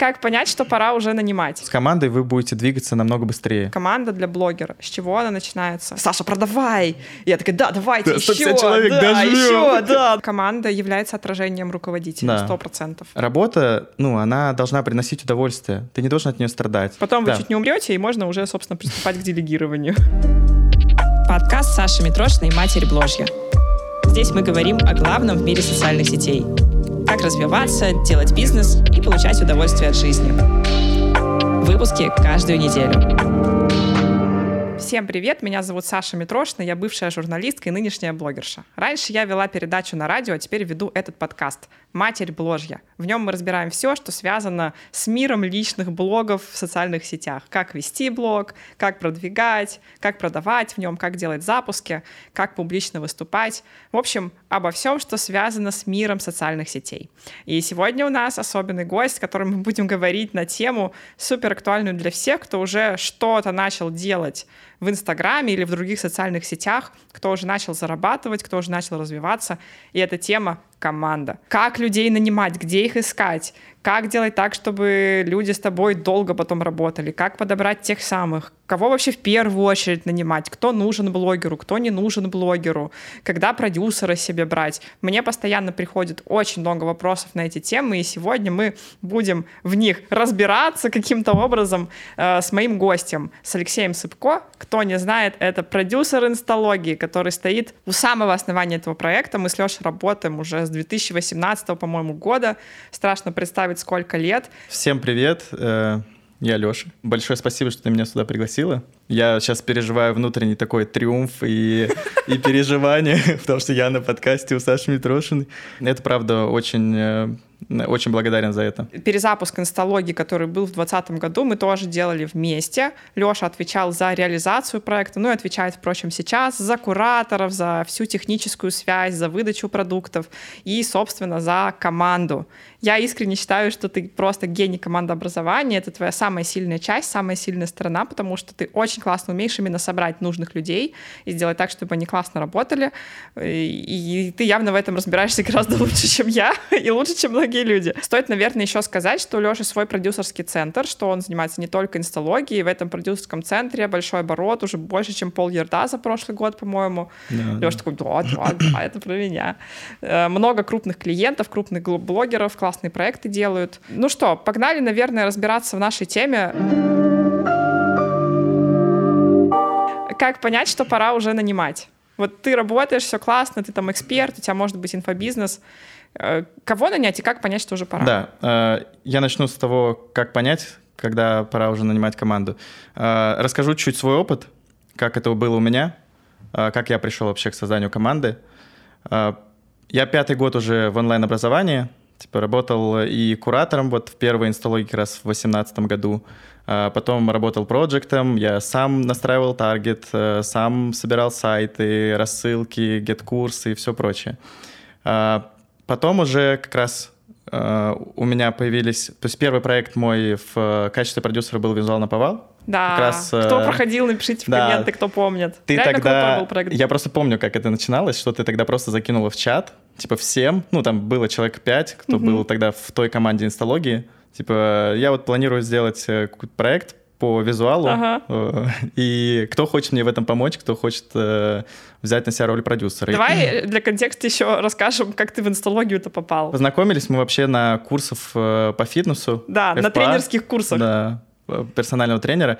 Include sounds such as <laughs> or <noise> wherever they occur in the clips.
Как понять, что пора уже нанимать? С командой вы будете двигаться намного быстрее. Команда для блогера. С чего она начинается? Саша, продавай! Я такая, да, давайте Да, еще, 150 человек, да, дожмем. еще, да. Команда является отражением руководителя, Да. сто процентов. Работа, ну, она должна приносить удовольствие. Ты не должен от нее страдать. Потом Да. вы чуть не умрете, и можно уже, собственно, приступать к делегированию. Подкаст Саши Митрошиной «Матерь Бложья». Здесь мы говорим о главном в мире социальных сетей. Как развиваться, делать бизнес и получать удовольствие от жизни. Выпуски каждую неделю. Всем привет, меня зовут Саша Митрошина, я бывшая журналистка и нынешняя блогерша. Раньше я вела передачу на радио, а теперь веду этот подкаст «Матерь Бложья». В нем мы разбираем все, что связано с миром личных блогов в социальных сетях. Как вести блог, как продвигать, как продавать в нем, как делать запуски, как публично выступать. В общем, обо всем, что связано с миром социальных сетей. И сегодня у нас особенный гость, с которым мы будем говорить на тему супер актуальную для всех, кто уже что-то начал делать в Инстаграме или в других социальных сетях, кто уже начал зарабатывать, кто уже начал развиваться. И эта тема команда. Как людей нанимать, где их искать, как делать так, чтобы люди с тобой долго потом работали, как подобрать тех самых, кого вообще в первую очередь нанимать, кто нужен блогеру, кто не нужен блогеру, когда продюсера себе брать. Мне постоянно приходит очень много вопросов на эти темы, и сегодня мы будем в них разбираться каким-то образом э, с моим гостем, с Алексеем Сыпко. Кто не знает, это продюсер инсталогии, который стоит у самого основания этого проекта. Мы с Лешей работаем уже с 2018, по-моему, года. Страшно представить, сколько лет. Всем привет, э, я Леша. Большое спасибо, что ты меня сюда пригласила. Я сейчас переживаю внутренний такой триумф и, и переживание, <laughs> потому что я на подкасте у Саши Митрошиной. Это, правда, очень, э, очень благодарен за это. Перезапуск инсталогии, который был в 2020 году, мы тоже делали вместе. Леша отвечал за реализацию проекта, ну и отвечает, впрочем, сейчас за кураторов, за всю техническую связь, за выдачу продуктов и, собственно, за команду. Я искренне считаю, что ты просто гений командообразования. Это твоя самая сильная часть, самая сильная сторона, потому что ты очень классно умеешь именно собрать нужных людей и сделать так, чтобы они классно работали. И, и ты явно в этом разбираешься гораздо лучше, чем я, <laughs> и лучше, чем многие люди. Стоит, наверное, еще сказать, что у Леши свой продюсерский центр, что он занимается не только инсталогией. В этом продюсерском центре большой оборот, уже больше, чем пол ярда за прошлый год, по-моему. Да, Леша такой, да, да, да, это про меня. Э, Много крупных клиентов, крупных блогеров, классные проекты делают. Ну что, погнали, наверное, разбираться в нашей теме. Как понять, что пора уже нанимать? Вот ты работаешь, все классно, ты там эксперт, у тебя может быть инфобизнес. Э, Кого нанять и как понять, что уже пора? Да, э, я начну с того, как понять, когда пора уже нанимать команду. Э, Расскажу чуть свой опыт, как это было у меня, как я пришел вообще к созданию команды. Я пятый год уже в онлайн-образовании, типа работал и куратором вот в первой инсталогии как раз в 2018 году, А потом работал проектом, я сам настраивал таргет, э, сам собирал сайты, рассылки, гет-курсы и все прочее. А Потом уже как раз э, у меня появились... То есть первый проект мой в э, качестве продюсера был «Визуал на повал». Да. Как раз, кто проходил, напишите в да. комменты, кто помнит. Ты Реально тогда... Я просто помню, как это начиналось, что ты тогда просто закинула в чат, типа всем, ну там было человек пять, кто Мгм. был тогда в той команде инсталогии, типа я вот планирую сделать э, какой-то проект по визуалу, Ага. э, и кто хочет мне в этом помочь, кто хочет э, взять на себя роль продюсера. Давай <laughs> для контекста еще расскажем, как ты в инсталогию-то попал. Познакомились мы вообще на курсах э, по фитнесу. Да, на ФПА. тренерских курсах. Да, персонального тренера.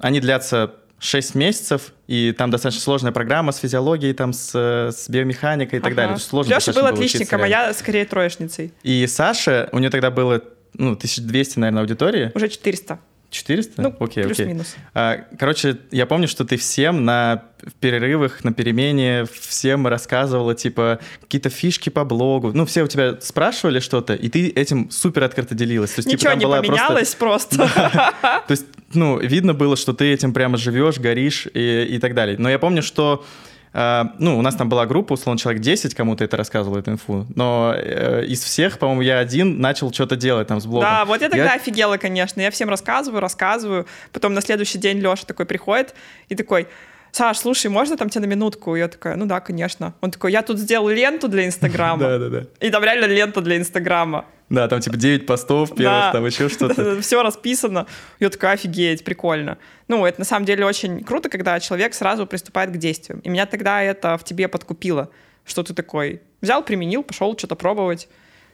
Они длятся 6 месяцев, и там достаточно сложная программа с физиологией, там, с, с биомеханикой и так Ага. далее. То есть Сложно Леша был отличником, а я скорее троечницей. И Саша, у нее тогда было ну, 1200, наверное, аудитории. Уже 400. 400? Ну, окей, окей. плюс-минус. А, Короче, я помню, что ты всем на перерывах, на перемене всем рассказывала, типа, какие-то фишки по блогу. Ну, все у тебя спрашивали что-то, и ты этим супер открыто делилась. То есть, типа, Ничего там не была просто- поменялось просто. <laughs> То есть, ну, видно было, что ты этим прямо живешь, горишь и, и так далее. Но я помню, что ну, у нас там была группа, условно, человек 10 кому-то это рассказывал, эту инфу. Но э, из всех, по-моему, я один начал что-то делать там с блогом. Да, вот я тогда офигела, конечно. Я всем рассказываю, рассказываю. Потом на следующий день Леша такой приходит и такой, Саш, слушай, можно там тебя на минутку? Я такая, ну да, конечно. Он такой, я тут сделал ленту для Инстаграма. Да, да, да. И там реально лента для Инстаграма. Да, там типа 9 постов первых, Да. там еще <laughs> что-то. Все расписано. Я такая, офигеть, прикольно. Ну, это на самом деле очень круто, когда человек сразу приступает к действию. И меня тогда это в тебе подкупило, что ты такой взял, применил, пошел что-то пробовать.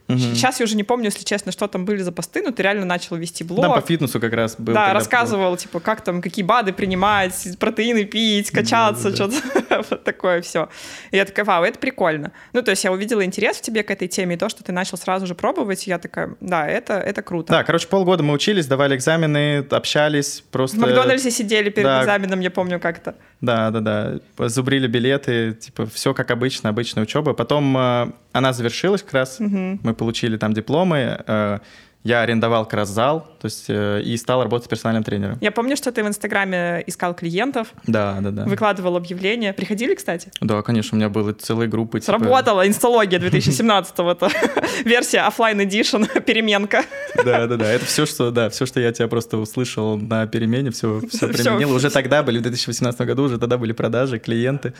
Сейчас я уже не помню, если честно, что там были за посты, но ты реально начал вести блог. Там по фитнесу как раз был. да, рассказывал, типа, как там, какие БАДы принимать, протеины пить, качаться, Да-да-да. что-то <laughs> вот такое все. И я такая, вау, это прикольно. Ну, то есть я увидела интерес в тебе к этой теме, и то, что ты начал сразу же пробовать, я такая, да, это, это круто. Да, короче, полгода мы учились, давали экзамены, общались, просто... В Макдональдсе сидели перед Да. экзаменом, я помню как-то. Да, да, да. Зубрили билеты, типа, все как обычно, обычная учеба. Потом э, она завершилась как раз. Мы получили там дипломы. э, я арендовал как раз зал, то есть, э, и стал работать персональным тренером. Я помню, что ты в Инстаграме искал клиентов, Да, да, да. выкладывал объявления. Приходили, кстати? Да, конечно, у меня были целые группы. типа- Сработала инсталогия 2017 это <laughs> версия оффлайн edition <laughs> переменка. Да, да, да. Это все, что, да, все, что я тебя просто услышал на перемене, все, все применил. Уже тогда были, в 2018 году, уже тогда были продажи, клиенты.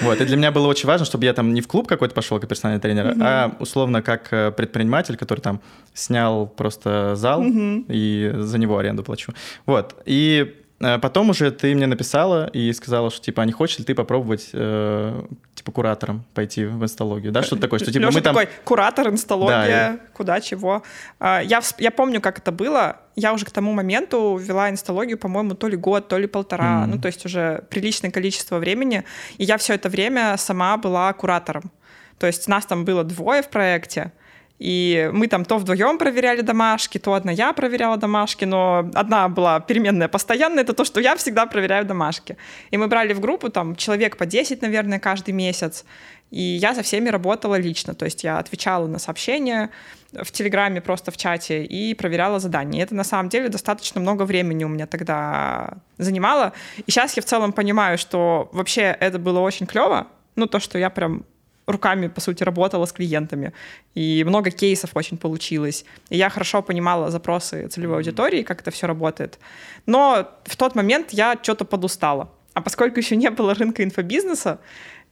Вот. И для меня было очень важно, чтобы я там не в клуб какой-то пошел как персональный тренер, а условно как э, предприниматель, который там снял просто зал и за него аренду плачу. Вот. И э, потом уже ты мне написала и сказала, что типа, а не хочешь ли ты попробовать э, типа куратором пойти в инсталогию, да, что-то такое, что типа Лёша мы там... такой, куратор, инсталогия, Да, куда, чего. А, Я, я помню, как это было. Я уже к тому моменту вела инсталогию, по-моему, то ли год, то ли полтора. Мгм. Ну, то есть уже приличное количество времени. И я все это время сама была куратором. То есть нас там было двое в проекте. И мы там то вдвоем проверяли домашки, то одна я проверяла домашки, но одна была переменная постоянная, это то, что я всегда проверяю домашки. И мы брали в группу там человек по 10, наверное, каждый месяц. И я со всеми работала лично, то есть я отвечала на сообщения в Телеграме, просто в чате, и проверяла задания. И это на самом деле достаточно много времени у меня тогда занимало. И сейчас я в целом понимаю, что вообще это было очень клево, ну то, что я прям руками, по сути, работала с клиентами. И много кейсов очень получилось. И я хорошо понимала запросы целевой аудитории, как это все работает. Но в тот момент я что-то подустала. А поскольку еще не было рынка инфобизнеса,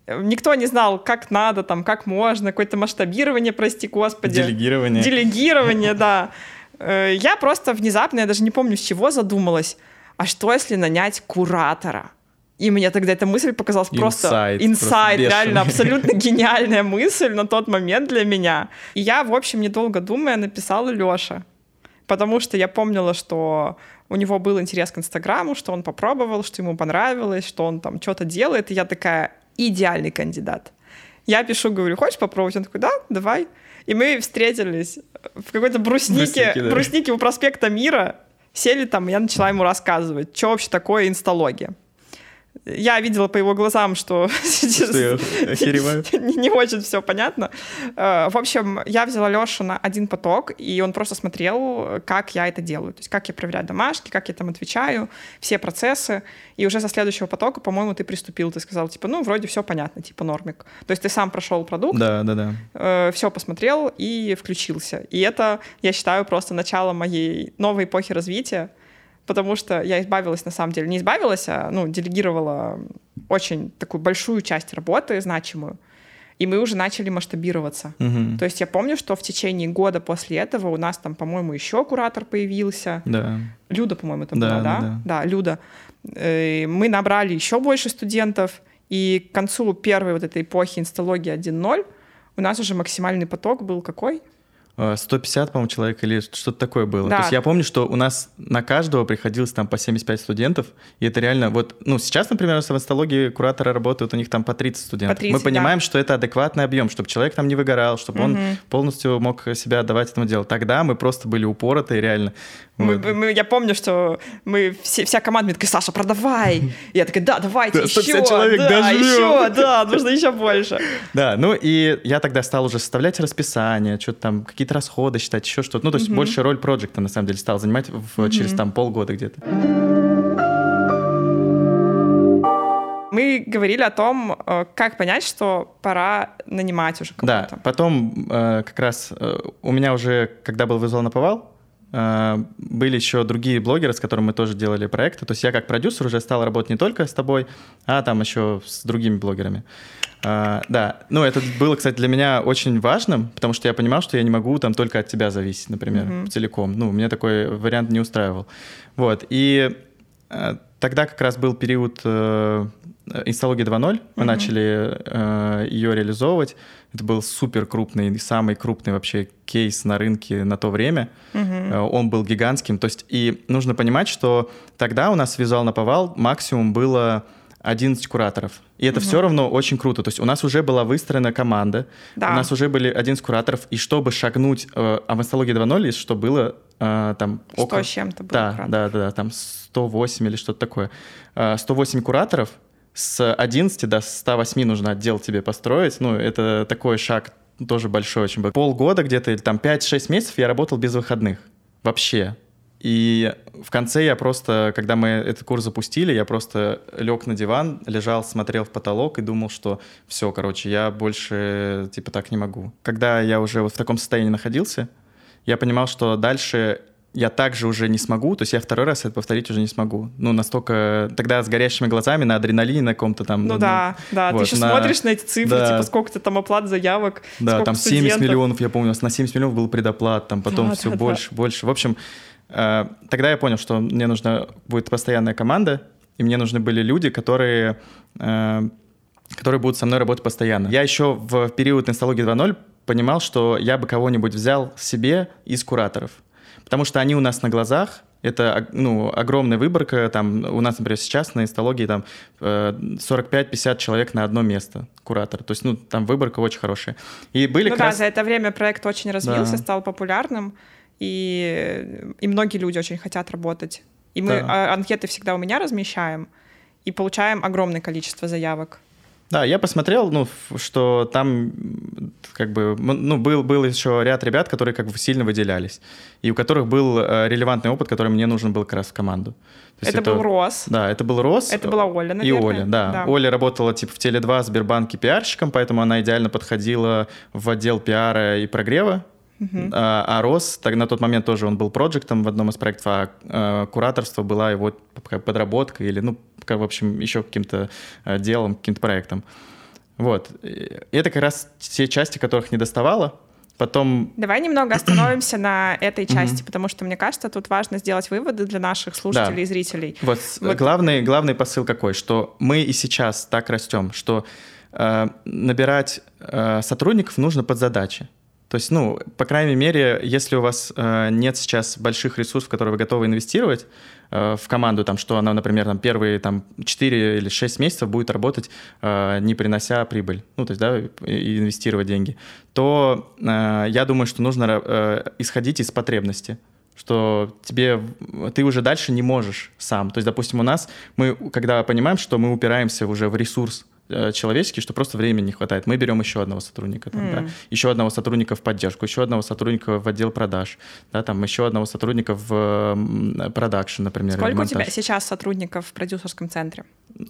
э, никто не знал, как надо, там, как можно, какое-то масштабирование, прости господи. Делегирование. Делегирование, <laughs> да. Э, Я просто внезапно, я даже не помню, с чего задумалась, а что если нанять куратора? И мне тогда эта мысль показалась просто просто реально абсолютно <laughs> гениальная мысль на тот момент для меня. И я, в общем, недолго думая, написала Лёше. Потому что я помнила, что у него был интерес к Инстаграму, что он попробовал, что ему понравилось, что он там что-то делает. И я такая, идеальный кандидат. Я пишу, говорю, хочешь попробовать? Он такой, да, давай. И мы встретились в какой-то бруснике, Бруснике, да. бруснике у проспекта Мира, сели там, и я начала ему рассказывать, что вообще такое инсталогия. Я видела по его глазам, что <laughs> Что <laughs> не, не очень все понятно. Э, В общем, я взяла Лешу на один поток, и он просто смотрел, как я это делаю. То есть, как я проверяю домашки, как я там отвечаю, все процессы. И уже со следующего потока, по-моему, ты приступил, ты сказал, типа, ну, вроде все понятно, типа, нормик. То есть ты сам прошел продукт, Да, да, да. все посмотрел и включился. И это, я считаю, просто начало моей новой эпохи развития, потому что я избавилась, на самом деле, не избавилась, а ну, делегировала очень такую большую часть работы, значимую, и мы уже начали масштабироваться. Мгм. То есть я помню, что в течение года после этого у нас там, по-моему, еще куратор появился. Да. Люда, по-моему, это Да, была, да? да, Да, Люда. Э, Мы набрали еще больше студентов, и к концу первой вот этой эпохи инсталогии 1.0 у нас уже максимальный поток был какой? Э, 150, по-моему, человек или что-то такое было. Да. То есть я помню, что у нас на каждого приходилось там по 75 студентов, и это реально вот, ну, сейчас, например, в инсталогии кураторы работают, у них там по 30 студентов. По 30, Мы понимаем, что это адекватный объем, чтобы человек там не выгорал, чтобы он полностью мог себя отдавать этому делу. Тогда мы просто были упоротые, реально. Мы- Вот. мы- я помню, что мы все, вся команда такая, Саша, продавай. <laughs> Я такая, да, давайте Да, еще, 150 человек, да, дожмем». еще, да, нужно еще больше. <laughs> Да, ну и я тогда стал уже составлять расписание, что-то там, какие-то расходы считать, еще что-то. Ну, то есть больше роль проекта, на самом деле, стал занимать в- через там полгода где-то. Мы говорили о том, э, как понять, что пора нанимать уже Да, кого-то. потом э, как раз э, у меня уже, когда был «Вызвал на повал», были еще другие блогеры, с которыми мы тоже делали проекты. То есть я как продюсер уже стал работать не только с тобой, а там еще с другими блогерами. А, да, ну это было, кстати, для меня очень важным, потому что я понимал, что я не могу там только от тебя зависеть, например, mm-hmm. целиком. Ну, меня такой вариант не устраивал. Вот, и э, тогда как раз был период э, инсталогии 2.0, мы mm-hmm. начали э, ее реализовывать. Это был супер крупный, самый крупный вообще кейс на рынке на то время. Mm-hmm. Он был гигантским. То есть, и нужно понимать, что тогда у нас визуал на повал максимум было 11 кураторов. И это угу. все равно очень круто. То есть у нас уже была выстроена команда, да. у нас уже были 11 кураторов, и чтобы шагнуть, э, а в астологии 2.0, что было э, там... 100 около... с чем-то было. Да, да, да, да, там 108 или что-то такое. Э, 108 кураторов, с 11 до 108 нужно отдел тебе построить. Ну, это такой шаг тоже большой очень был. Полгода где-то, или там 5-6 месяцев я работал без выходных. Вообще. И в конце я просто, когда мы этот курс запустили, я просто лег на диван, лежал, смотрел в потолок и думал, что все, короче, я больше типа так не могу. Когда я уже вот в таком состоянии находился, я понимал, что дальше я также уже не смогу, то есть я второй раз это повторить уже не смогу. Ну, настолько... Тогда с горящими глазами на адреналине на каком-то там... Ну, ну да, да, вот, ты еще на... смотришь на эти цифры, да. типа сколько ты там оплат заявок, Да, там студентов. 70 миллионов, я помню, у нас на 70 миллионов был предоплат, там потом <laughs> да, все да, больше, да. больше. В общем, тогда я понял, что мне нужна будет постоянная команда, и мне нужны были люди, которые, э, которые будут со мной работать постоянно. Я еще в период инсталогии 2.0 понимал, что я бы кого-нибудь взял себе из кураторов, потому что они у нас на глазах, это ну, огромная выборка. Там, у нас, например, сейчас на инсталогии там 45-50 э, человек на одно место, куратор. То есть, ну, там выборка очень хорошая. И были ну да, раз... за это время проект очень развился, да. стал популярным и, и многие люди очень хотят работать. И мы да. А, анкеты всегда у меня размещаем и получаем огромное количество заявок. Да, я посмотрел, ну, что там как бы, ну, был, был еще ряд ребят, которые как бы сильно выделялись, и у которых был э, релевантный опыт, который мне нужен был как раз в команду. это, это был Рос. Да, это был Рос. Это была Оля, наверное. И Оля, да. да. Оля работала типа в Теле2 Сбербанке пиарщиком, поэтому она идеально подходила в отдел пиара и прогрева Uh-huh. А, а Рос, так, на тот момент тоже он был проектом в одном из проектов, а, а кураторство была его подработка или, ну, в общем, еще каким-то а, делом, каким-то проектом. Вот. И это как раз те части, которых не доставало. Потом... Давай немного остановимся на этой части, потому что, мне кажется, тут важно сделать выводы для наших слушателей да. и зрителей. Вот, вот. Главный, главный посыл какой, что мы и сейчас так растем, что э, набирать э, сотрудников нужно под задачи. То есть, ну, по крайней мере, если у вас э, нет сейчас больших ресурсов, которые вы готовы инвестировать э, в команду, там, что она, например, там, первые там, 4 или 6 месяцев будет работать, э, не принося прибыль, ну, то есть, да, и инвестировать деньги, то э, я думаю, что нужно э, исходить из потребности что тебе ты уже дальше не можешь сам. То есть, допустим, у нас мы, когда понимаем, что мы упираемся уже в ресурс, человеческий, что просто времени не хватает. Мы берем еще одного сотрудника, там, mm. да, еще одного сотрудника в поддержку, еще одного сотрудника в отдел продаж, да, там еще одного сотрудника в продакшн, например. Сколько у тебя сейчас сотрудников в продюсерском центре?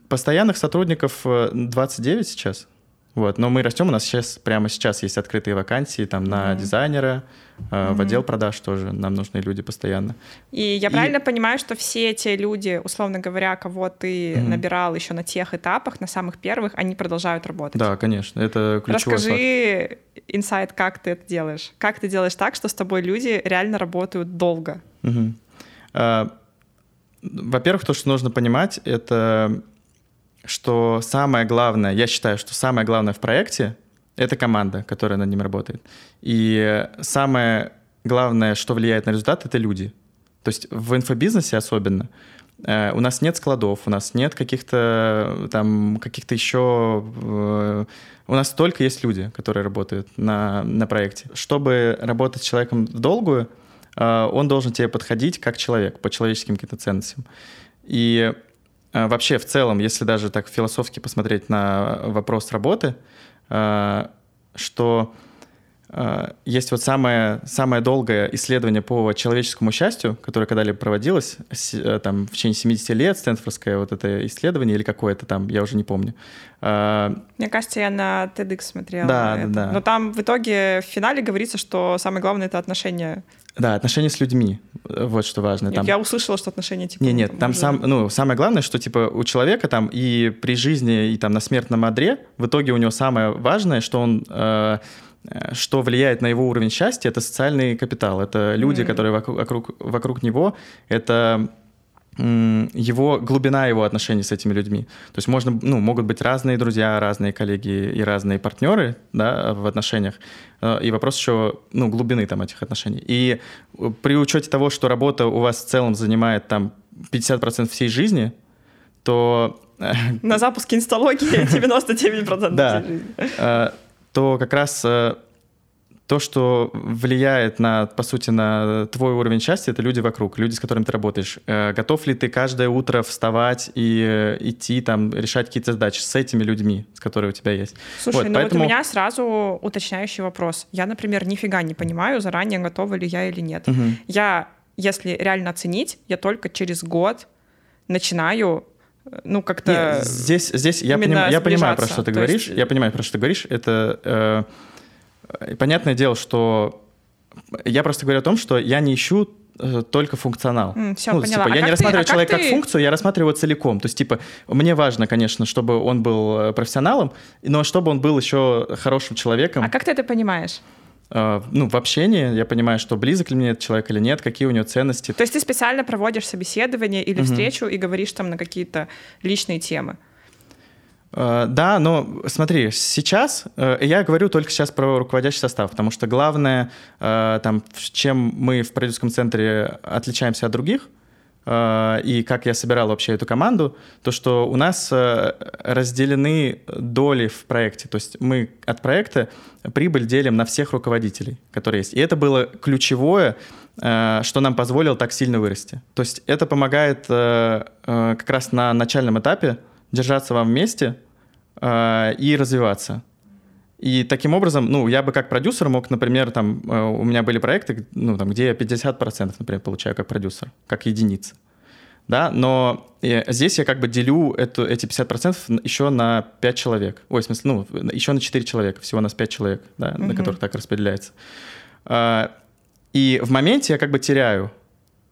Постоянных сотрудников 29 э, сейчас. Вот, но мы растем, у нас сейчас прямо сейчас есть открытые вакансии там на mm-hmm. дизайнера, mm-hmm. в отдел продаж тоже нам нужны люди постоянно. И я и... правильно понимаю, что все эти люди, условно говоря, кого ты mm-hmm. набирал еще на тех этапах, на самых первых, они продолжают работать? Да, конечно, это ключевой Расскажи инсайт, как ты это делаешь? Как ты делаешь так, что с тобой люди реально работают долго? Mm-hmm. А, во-первых, то, что нужно понимать, это что самое главное, я считаю, что самое главное в проекте — это команда, которая над ним работает. И самое главное, что влияет на результат, это люди. То есть в инфобизнесе особенно э, у нас нет складов, у нас нет каких-то там каких-то еще... Э, у нас только есть люди, которые работают на, на проекте. Чтобы работать с человеком в долгую, э, он должен тебе подходить как человек, по человеческим каким-то ценностям. И вообще, в целом, если даже так философски посмотреть на вопрос работы, а, что э, есть вот самое, самое долгое исследование по человеческому счастью, которое когда-либо проводилось, э, там, в течение 70 лет, Стэнфордское вот это исследование или какое-то там, я уже не помню. Мне кажется, я на TEDx смотрела. Да, да, да. Но там в итоге в финале говорится, что самое главное — это отношения да, отношения с людьми. Вот что важно. Нет, Я услышала, что отношения типа... Нет, нет, там, там сам, ну, самое главное, что типа у человека там и при жизни, и там на смертном одре, в итоге у него самое важное, что он... Э, что влияет на его уровень счастья, это социальный капитал. Это люди, mm-hmm. которые вокруг, вокруг, вокруг него. Это его глубина его отношений с этими людьми. То есть можно, ну, могут быть разные друзья, разные коллеги и разные партнеры да, в отношениях. Э, и вопрос еще ну, глубины там этих отношений. И при учете того, что работа у вас в целом занимает там 50% всей жизни, то... Э, На запуске инсталогии <laughs> 99% да, жизни. Э, то как раз то, что влияет на, по сути, на твой уровень счастья, это люди вокруг, люди, с которыми ты работаешь. Э, готов ли ты каждое утро вставать и э, идти там решать какие-то задачи с этими людьми, с которыми у тебя есть? Слушай, вот, ну поэтому... вот у меня сразу уточняющий вопрос. Я, например, нифига не понимаю заранее, готова ли я или нет. Угу. Я, если реально оценить, я только через год начинаю э, ну, как-то... Здесь, здесь я, поним, я понимаю, про что ты То говоришь. Есть... Я понимаю, про что ты говоришь. Это... Э, понятное дело, что я просто говорю о том, что я не ищу э, только функционал. Mm, все, ну, поняла. Типа, а я не рассматриваю ты, а человека как, ты... как функцию, я рассматриваю его целиком. То есть, типа, мне важно, конечно, чтобы он был э, профессионалом, но чтобы он был еще хорошим человеком. А как ты это понимаешь? Uh, ну, в общении я понимаю, что близок ли мне этот человек или нет, какие у него ценности. То есть ты специально проводишь собеседование или uh-huh. встречу и говоришь там на какие-то личные темы? Э, да, но смотри, сейчас э, я говорю только сейчас про руководящий состав, потому что главное, э, там, чем мы в продюсерском центре отличаемся от других, и как я собирал вообще эту команду, то что у нас разделены доли в проекте. То есть мы от проекта прибыль делим на всех руководителей, которые есть. И это было ключевое, что нам позволило так сильно вырасти. То есть это помогает как раз на начальном этапе держаться вам вместе э, и развиваться. И таким образом, ну, я бы как продюсер мог, например, там, э, у меня были проекты, ну, там, где я 50%, например, получаю как продюсер, как единица. Да, но э, здесь я как бы делю эту, эти 50% еще на 5 человек. Ой, в смысле, ну, еще на 4 человека, всего у нас 5 человек, да, mm-hmm. на которых так распределяется. Э, и в моменте я как бы теряю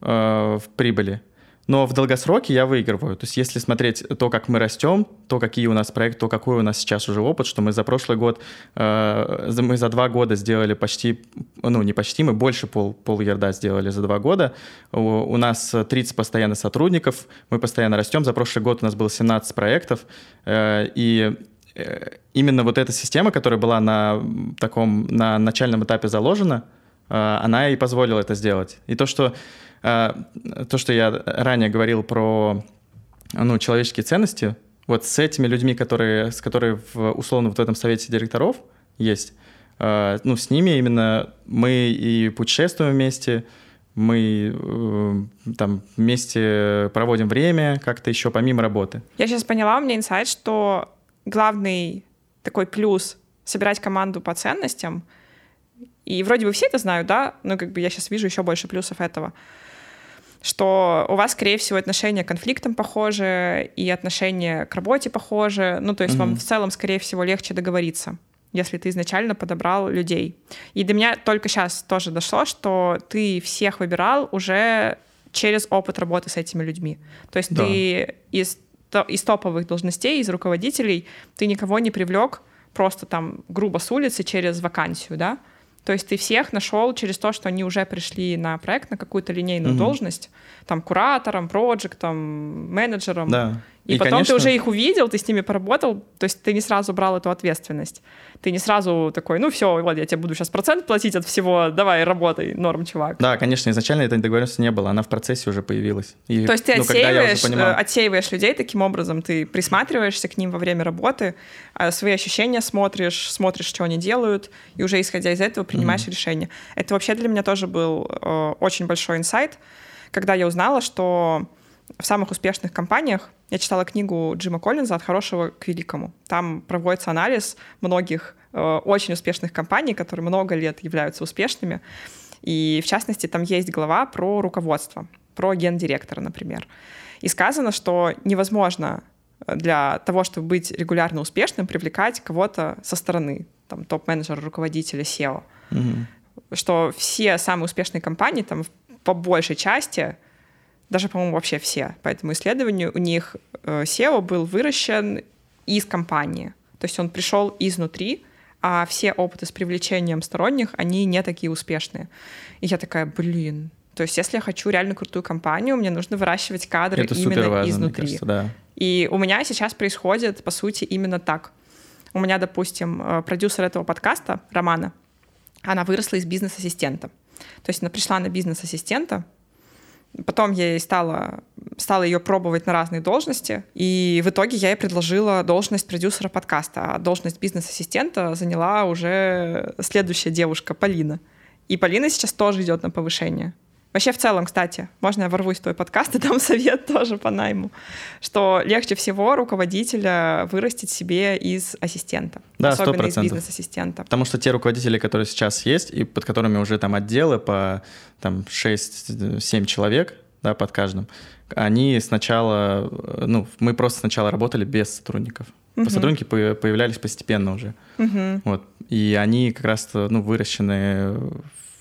э, в прибыли но в долгосроке я выигрываю. То есть если смотреть то, как мы растем, то, какие у нас проекты, то, какой у нас сейчас уже опыт, что мы за прошлый год, э, мы за два года сделали почти, ну не почти, мы больше пол, пол ярда сделали за два года. У, у нас 30 постоянно сотрудников, мы постоянно растем. За прошлый год у нас было 17 проектов, э, и э, именно вот эта система, которая была на таком, на начальном этапе заложена, э, она и позволила это сделать. И то, что то, что я ранее говорил про ну, человеческие ценности, вот с этими людьми, которые, с которыми в, условно вот в этом совете директоров есть, а, ну, с ними именно мы и путешествуем вместе, мы э, там вместе проводим время как-то еще помимо работы. Я сейчас поняла, у меня инсайт, что главный такой плюс собирать команду по ценностям, и вроде бы все это знают, да, но как бы я сейчас вижу еще больше плюсов этого — что у вас, скорее всего, отношения к конфликтам похожи, и отношения к работе похожи. Ну, то есть mm-hmm. вам в целом, скорее всего, легче договориться если ты изначально подобрал людей. И до меня только сейчас тоже дошло, что ты всех выбирал уже через опыт работы с этими людьми. То есть да. ты из, из топовых должностей, из руководителей, ты никого не привлек просто там грубо с улицы через вакансию, да? То есть ты всех нашел через то, что они уже пришли на проект, на какую-то линейную угу. должность, там, куратором, проектом, менеджером. Да. И, и потом конечно... ты уже их увидел, ты с ними поработал, то есть ты не сразу брал эту ответственность. Ты не сразу такой, ну все, вот я тебе буду сейчас процент платить от всего, давай, работай, норм, чувак. Да, конечно, изначально этой договоренности не было, она в процессе уже появилась. И, то есть ты ну, отсеиваешь, понимал... Э, отсеиваешь людей таким образом, ты присматриваешься к ним во время работы, а свои ощущения смотришь, смотришь, что они делают, и уже исходя из этого принимаешь mm-hmm. решение. Это вообще для меня тоже был э, очень большой инсайт, когда я узнала, что в самых успешных компаниях Я читала книгу Джима Коллинза «От хорошего к великому». Там проводится анализ многих э, очень успешных компаний, которые много лет являются успешными. И, в частности, там есть глава про руководство, про гендиректора, например. И сказано, что невозможно для того, чтобы быть регулярно успешным, привлекать кого-то со стороны, там, топ-менеджера, руководителя, SEO. Угу. Что все самые успешные компании, там, по большей части, даже, по-моему, вообще все, по этому исследованию, у них э, SEO был выращен из компании. То есть он пришел изнутри, а все опыты с привлечением сторонних, они не такие успешные. И я такая, блин, то есть если я хочу реально крутую компанию, мне нужно выращивать кадры Это именно важно, изнутри. Кажется, да. И у меня сейчас происходит, по сути, именно так. У меня, допустим, э, продюсер этого подкаста, Романа, она выросла из бизнес-ассистента. То есть она пришла на бизнес-ассистента, Потом я ей стала, стала ее пробовать на разные должности, и в итоге я ей предложила должность продюсера подкаста, а должность бизнес-ассистента заняла уже следующая девушка, Полина. И Полина сейчас тоже идет на повышение. Вообще в целом, кстати, можно я ворвусь в твой подкаст и дам <laughs> совет тоже по найму, что легче всего руководителя вырастить себе из ассистента. Да, особенно 100%. из бизнес-ассистента. Потому что те руководители, которые сейчас есть, и под которыми уже там отделы по там 6-7 человек, да, под каждым, они сначала, ну, мы просто сначала работали без сотрудников. Угу. Сотрудники появлялись постепенно уже. Угу. Вот. И они как раз ну, выращены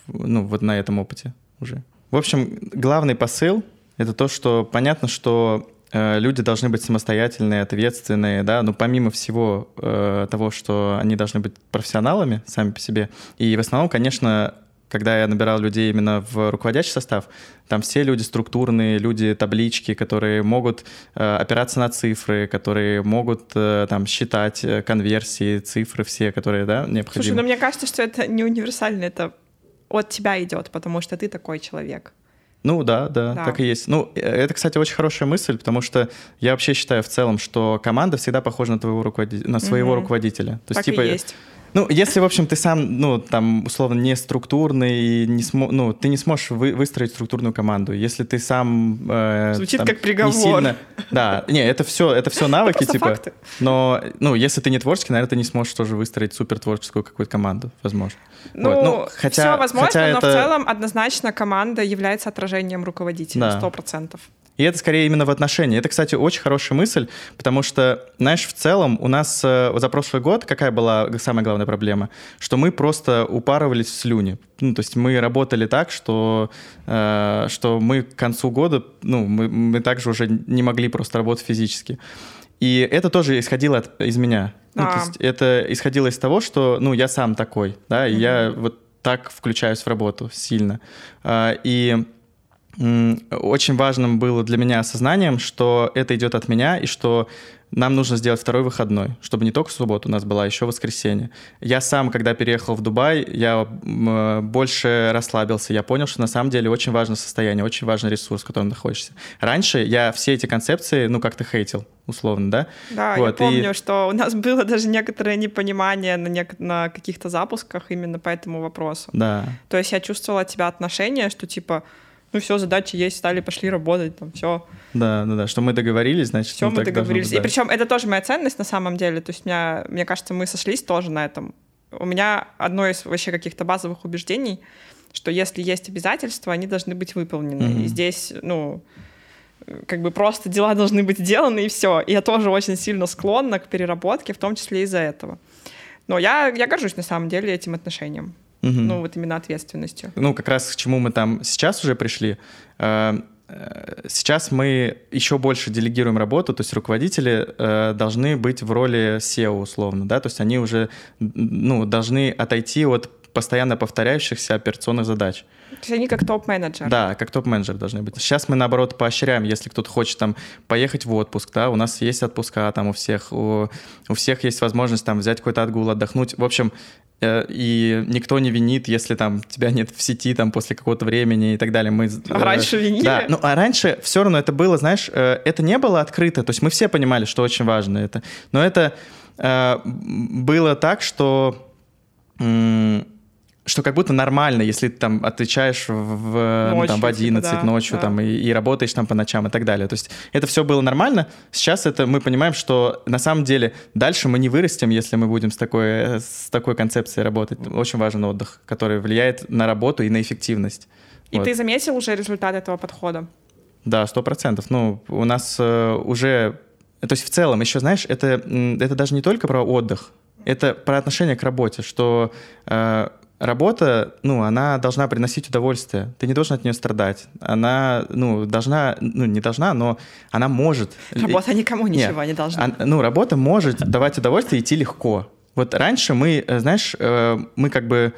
ну, вот на этом опыте уже. В общем, главный посыл — это то, что понятно, что э, люди должны быть самостоятельные, ответственные, да, но помимо всего э, того, что они должны быть профессионалами сами по себе. И в основном, конечно, когда я набирал людей именно в руководящий состав, там все люди структурные, люди таблички, которые могут э, опираться на цифры, которые могут э, там считать э, конверсии, цифры все, которые, да, необходимы. Слушай, но мне кажется, что это не универсально, это от тебя идет, потому что ты такой человек. Ну да, да, да, так и есть. Ну, э, это, кстати, очень хорошая мысль, потому что я вообще считаю в целом, что команда всегда похожа на твоего руководителя, на своего угу. руководителя. То так есть, типа, и есть. Ну, если, в общем, ты сам, ну, там, условно, не структурный, не смо... ну, ты не сможешь вы... выстроить структурную команду. Если ты сам... Э, Звучит там, как приговор. Не сильно... Да, не, это все, это все <laughs> навыки, это типа. Факты. Но, ну, если ты не творческий, наверное, ты не сможешь тоже выстроить супер творческую какую-то команду, возможно. Ну, вот. ну хотя, все возможно, хотя но это... в целом однозначно команда является отражением руководителя, да. процентов. И это скорее именно в отношении. Это, кстати, очень хорошая мысль, потому что, знаешь, в целом у нас э, вот за прошлый год какая была самая главная проблема? Что мы просто упарывались в слюни. Ну, то есть мы работали так, что, э, что мы к концу года, ну, мы, мы также уже не могли просто работать физически. И это тоже исходило от, из меня. Ну, то есть это исходило из того, что, ну, я сам такой, да, и угу. я вот так включаюсь в работу сильно. А, и очень важным было для меня осознанием, что это идет от меня, и что нам нужно сделать второй выходной, чтобы не только суббота у нас была, а еще воскресенье. Я сам, когда переехал в Дубай, я больше расслабился. Я понял, что на самом деле очень важно состояние, очень важный ресурс, в котором находишься. Раньше я все эти концепции, ну, как-то хейтил, условно, да? Да, вот, я помню, и... что у нас <laughs> было даже некоторое непонимание на, нек- на каких-то запусках именно по этому вопросу. Да. То есть я чувствовала от тебя отношение, что типа ну все, задачи есть, стали, пошли работать, там все. Да, да, да, что мы договорились, значит, все, мы договорились. Быть, да. И причем это тоже моя ценность на самом деле. То есть меня, мне кажется, мы сошлись тоже на этом. У меня одно из вообще каких-то базовых убеждений, что если есть обязательства, они должны быть выполнены. Mm-hmm. И здесь, ну, как бы просто дела должны быть сделаны, и все. И я тоже очень сильно склонна к переработке, в том числе из-за этого. Но я, я горжусь на самом деле этим отношением. Угу. Ну, вот именно ответственностью. Ну, как раз к чему мы там сейчас уже пришли. Э, э, сейчас мы еще больше делегируем работу, то есть руководители э, должны быть в роли SEO условно, да, то есть они уже ну, должны отойти от постоянно повторяющихся операционных задач. То есть они как топ-менеджер. Да, как топ-менеджер должны быть. Сейчас мы, наоборот, поощряем, если кто-то хочет там поехать в отпуск, да, у нас есть отпуска там у всех, у, у всех есть возможность там взять какой-то отгул, отдохнуть. В общем, Э, и никто не винит, если там тебя нет в сети там после какого-то времени и так далее. Мы, а раньше винили? Да, ну а раньше все равно это было, знаешь, э, это не было открыто, то есть мы все понимали, что очень важно это, но это э, было так, что что как будто нормально, если ты там отвечаешь в, в, ну, там, в 11 типа, да, ночью да. там, и, и работаешь там по ночам и так далее. То есть это все было нормально. Сейчас это мы понимаем, что на самом деле дальше мы не вырастем, если мы будем с такой, с такой концепцией работать. Очень важен отдых, который влияет на работу и на эффективность. И вот. ты заметил уже результат этого подхода? Да, сто процентов. Ну, у нас э, уже... То есть в целом, еще, знаешь, это, это даже не только про отдых, это про отношение к работе, что э, работа, ну, она должна приносить удовольствие. Ты не должен от нее страдать. Она, ну, должна, ну, не должна, но она может. Работа никому ничего Нет, не должна. А, ну, работа может давать удовольствие и идти легко. Вот раньше мы, э, знаешь, э, мы как бы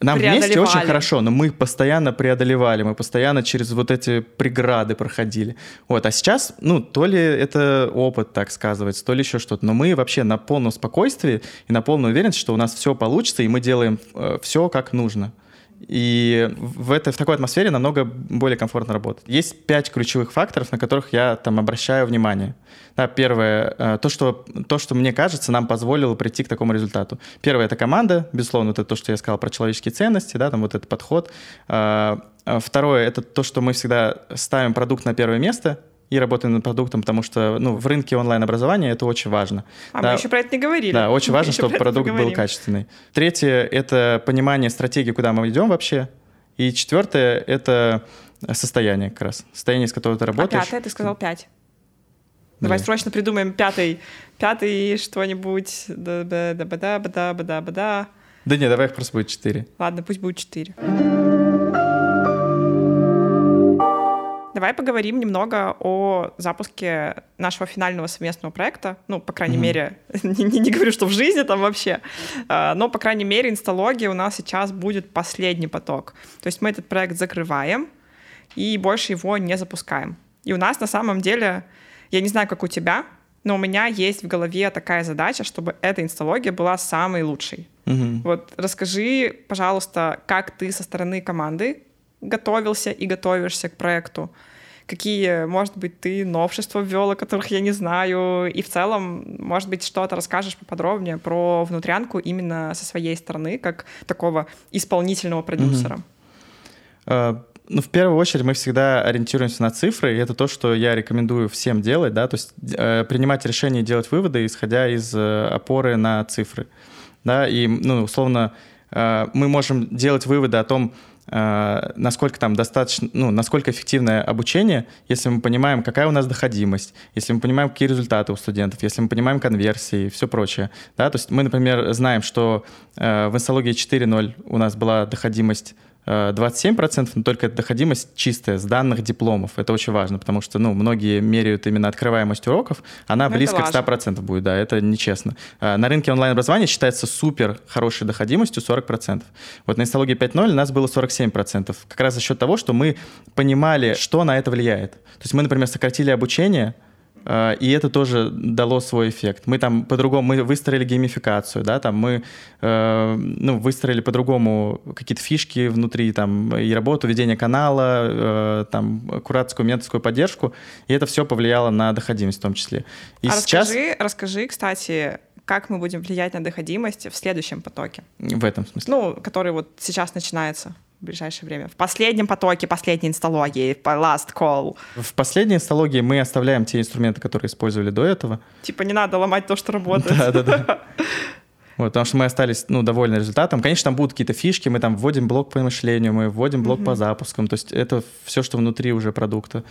нам вместе очень хорошо, но мы постоянно преодолевали, мы постоянно через вот эти преграды проходили. Вот, а сейчас, ну, то ли это опыт так сказывается, то ли еще что-то, но мы вообще на полном спокойствии и на полной уверенности, что у нас все получится, и мы делаем э, все как нужно. И в, этой, в такой атмосфере намного более комфортно работать. Есть пять ключевых факторов, на которых я там обращаю внимание. Да, первое, э, то что, то, что мне кажется, нам позволило прийти к такому результату. Первое — это команда, безусловно, это то, что я сказал про человеческие ценности, да, там вот этот подход. А, а второе — это то, что мы всегда ставим продукт на первое место, и работаем над продуктом, потому что ну, в рынке онлайн-образования это очень важно. А да, мы еще про это не говорили. Да, очень важно, чтобы продукт был качественный. Третье — это понимание стратегии, куда мы идем вообще. И четвертое — это состояние как раз. Состояние, с которым ты а работаешь. А пятое, ты сказал пять. Давай срочно придумаем пятый, пятый что-нибудь. Да, да, да, да, да, да, да, да. Да не, давай их просто будет четыре. Ладно, пусть будет четыре. Давай поговорим немного о запуске нашего финального совместного проекта. Ну, по крайней mm-hmm. мере, <laughs> не, не, не говорю, что в жизни там вообще, а, но, по крайней мере, инсталогия у нас сейчас будет последний поток. То есть мы этот проект закрываем и больше его не запускаем. И у нас на самом деле, я не знаю, как у тебя, но у меня есть в голове такая задача, чтобы эта инсталогия была самой лучшей. Mm-hmm. Вот расскажи, пожалуйста, как ты со стороны команды готовился и готовишься к проекту? Какие, может быть, ты новшества ввел, о которых я не знаю? И в целом, может быть, что-то расскажешь поподробнее про внутрянку именно со своей стороны, как такого исполнительного продюсера? Mm-hmm. Ну, в первую очередь мы всегда ориентируемся на цифры, и это то, что я рекомендую всем делать, да, то есть э, принимать решения и делать выводы, исходя из э, опоры на цифры, да, и, ну, условно, э, мы можем делать выводы о том, насколько там достаточно, ну, насколько эффективное обучение, если мы понимаем, какая у нас доходимость, если мы понимаем, какие результаты у студентов, если мы понимаем конверсии и все прочее. Да? То есть мы, например, знаем, что э, в инсталогии 4.0 у нас была доходимость 27%, но только доходимость чистая, с данных дипломов. Это очень важно, потому что ну, многие меряют именно открываемость уроков, она но ну, близко к 100% будет, да, это нечестно. А, на рынке онлайн-образования считается супер хорошей доходимостью 40%. Вот на инсталогии 5.0 у нас было 47%, как раз за счет того, что мы понимали, что на это влияет. То есть мы, например, сократили обучение, и это тоже дало свой эффект. Мы там по-другому, мы выстроили геймификацию, да, там мы э, ну, выстроили по-другому какие-то фишки внутри, там, и работу, ведение канала, э, там, кураторскую, менторскую поддержку, и это все повлияло на доходимость в том числе. И а сейчас... расскажи, расскажи, кстати, как мы будем влиять на доходимость в следующем потоке? В этом смысле? Ну, который вот сейчас начинается в ближайшее время. В последнем потоке, последней инсталогии, last call. В последней инсталогии мы оставляем те инструменты, которые использовали до этого. Типа не надо ломать то, что работает. Да-да-да. <laughs> Вот, потому что мы остались ну, довольны результатом. Конечно, там будут какие-то фишки, мы там вводим блок по мышлению, мы вводим блок mm-hmm. по запускам. То есть это все, что внутри уже продукта.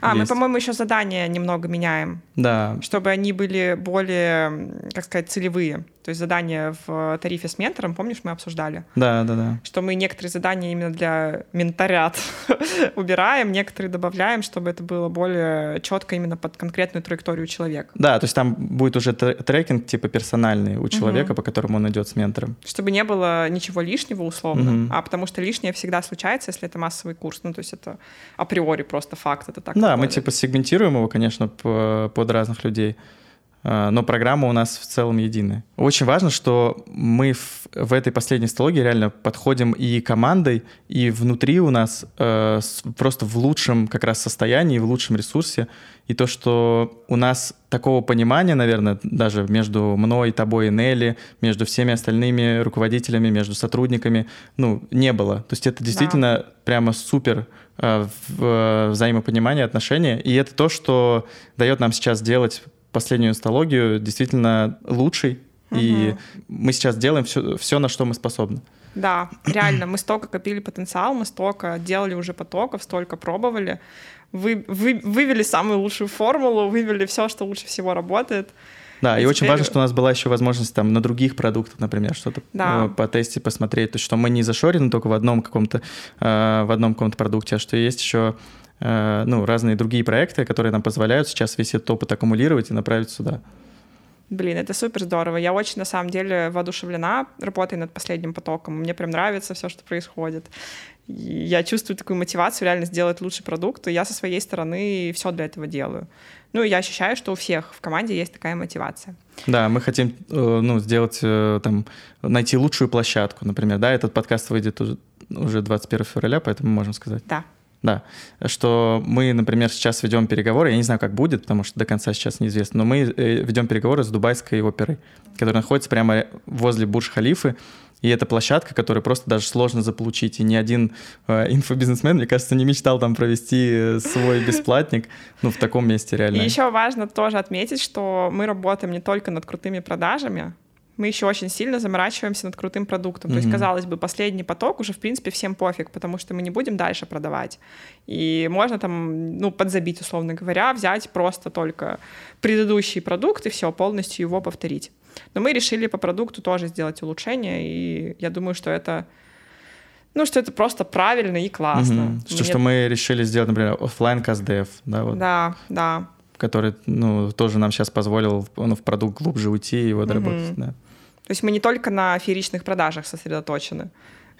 А, есть. мы, по-моему, еще задания немного меняем. Да. Чтобы они были более, как сказать, целевые. То есть задания в тарифе с ментором, помнишь, мы обсуждали? Да, да, да. Что мы некоторые задания именно для менторят <laughs> убираем, некоторые добавляем, чтобы это было более четко именно под конкретную траекторию человека. Да, то есть там будет уже трекинг типа персональный у человека, угу. по которому он идет с ментором. Чтобы не было ничего лишнего условно, угу. а потому что лишнее всегда случается, если это массовый курс. Ну, то есть это априори просто факт, это так. Да, мы типа сегментируем его, конечно, под разных людей. Э, но программа у нас в целом единая. Очень важно, что мы в, в этой последней стологии реально подходим и командой, и внутри у нас э, просто в лучшем как раз состоянии, в лучшем ресурсе. И то, что у нас такого понимания, наверное, даже между мной, тобой и Нелли, между всеми остальными руководителями, между сотрудниками, ну, не было. То есть это действительно да. прямо супер э, в, взаимопонимание, отношения. И это то, что дает нам сейчас делать последнюю инсталогию действительно лучшей. Угу. И мы сейчас делаем все, все, на что мы способны. Да, <clears throat> реально, мы столько копили потенциал, мы столько делали уже потоков, столько пробовали, вы, вы, вывели самую лучшую формулу, вывели все, что лучше всего работает. Да, и, и очень теперь... важно, что у нас была еще возможность там на других продуктах, например, что-то да. по тесте посмотреть, то есть что мы не зашорены только в одном каком-то э, в одном каком-то продукте, а что есть еще э, ну разные другие проекты, которые нам позволяют сейчас весь этот опыт аккумулировать и направить сюда. Блин, это супер здорово. Я очень, на самом деле, воодушевлена работой над последним потоком. Мне прям нравится все, что происходит. Я чувствую такую мотивацию реально сделать лучший продукт, и я со своей стороны все для этого делаю. Ну, и я ощущаю, что у всех в команде есть такая мотивация. Да, мы хотим э, ну, сделать, э, там, найти лучшую площадку, например, да, этот подкаст выйдет уже, уже 21 февраля, поэтому можем сказать. Да. Да, что мы, например, сейчас ведем переговоры, я не знаю, как будет, потому что до конца сейчас неизвестно, но мы э, ведем переговоры с Дубайской оперой, которая находится прямо возле Бурж-Халифы, и это площадка, которую просто даже сложно заполучить. И ни один э, инфобизнесмен, мне кажется, не мечтал там провести э, свой бесплатник, ну, в таком месте реально. И еще важно тоже отметить, что мы работаем не только над крутыми продажами, мы еще очень сильно заморачиваемся над крутым продуктом. Mm-hmm. То есть, казалось бы, последний поток уже, в принципе, всем пофиг, потому что мы не будем дальше продавать. И можно там, ну, подзабить, условно говоря, взять просто только предыдущий продукт и все, полностью его повторить. Но мы решили по продукту тоже сделать улучшение, и я думаю, что это ну, что это просто правильно и классно. Mm-hmm. Что, Мне... что мы решили сделать, например, офлайн CastDev, да? Вот. Да, да. Который, ну, тоже нам сейчас позволил ну, в продукт глубже уйти и его доработать, mm-hmm. да. То есть мы не только на фееричных продажах сосредоточены.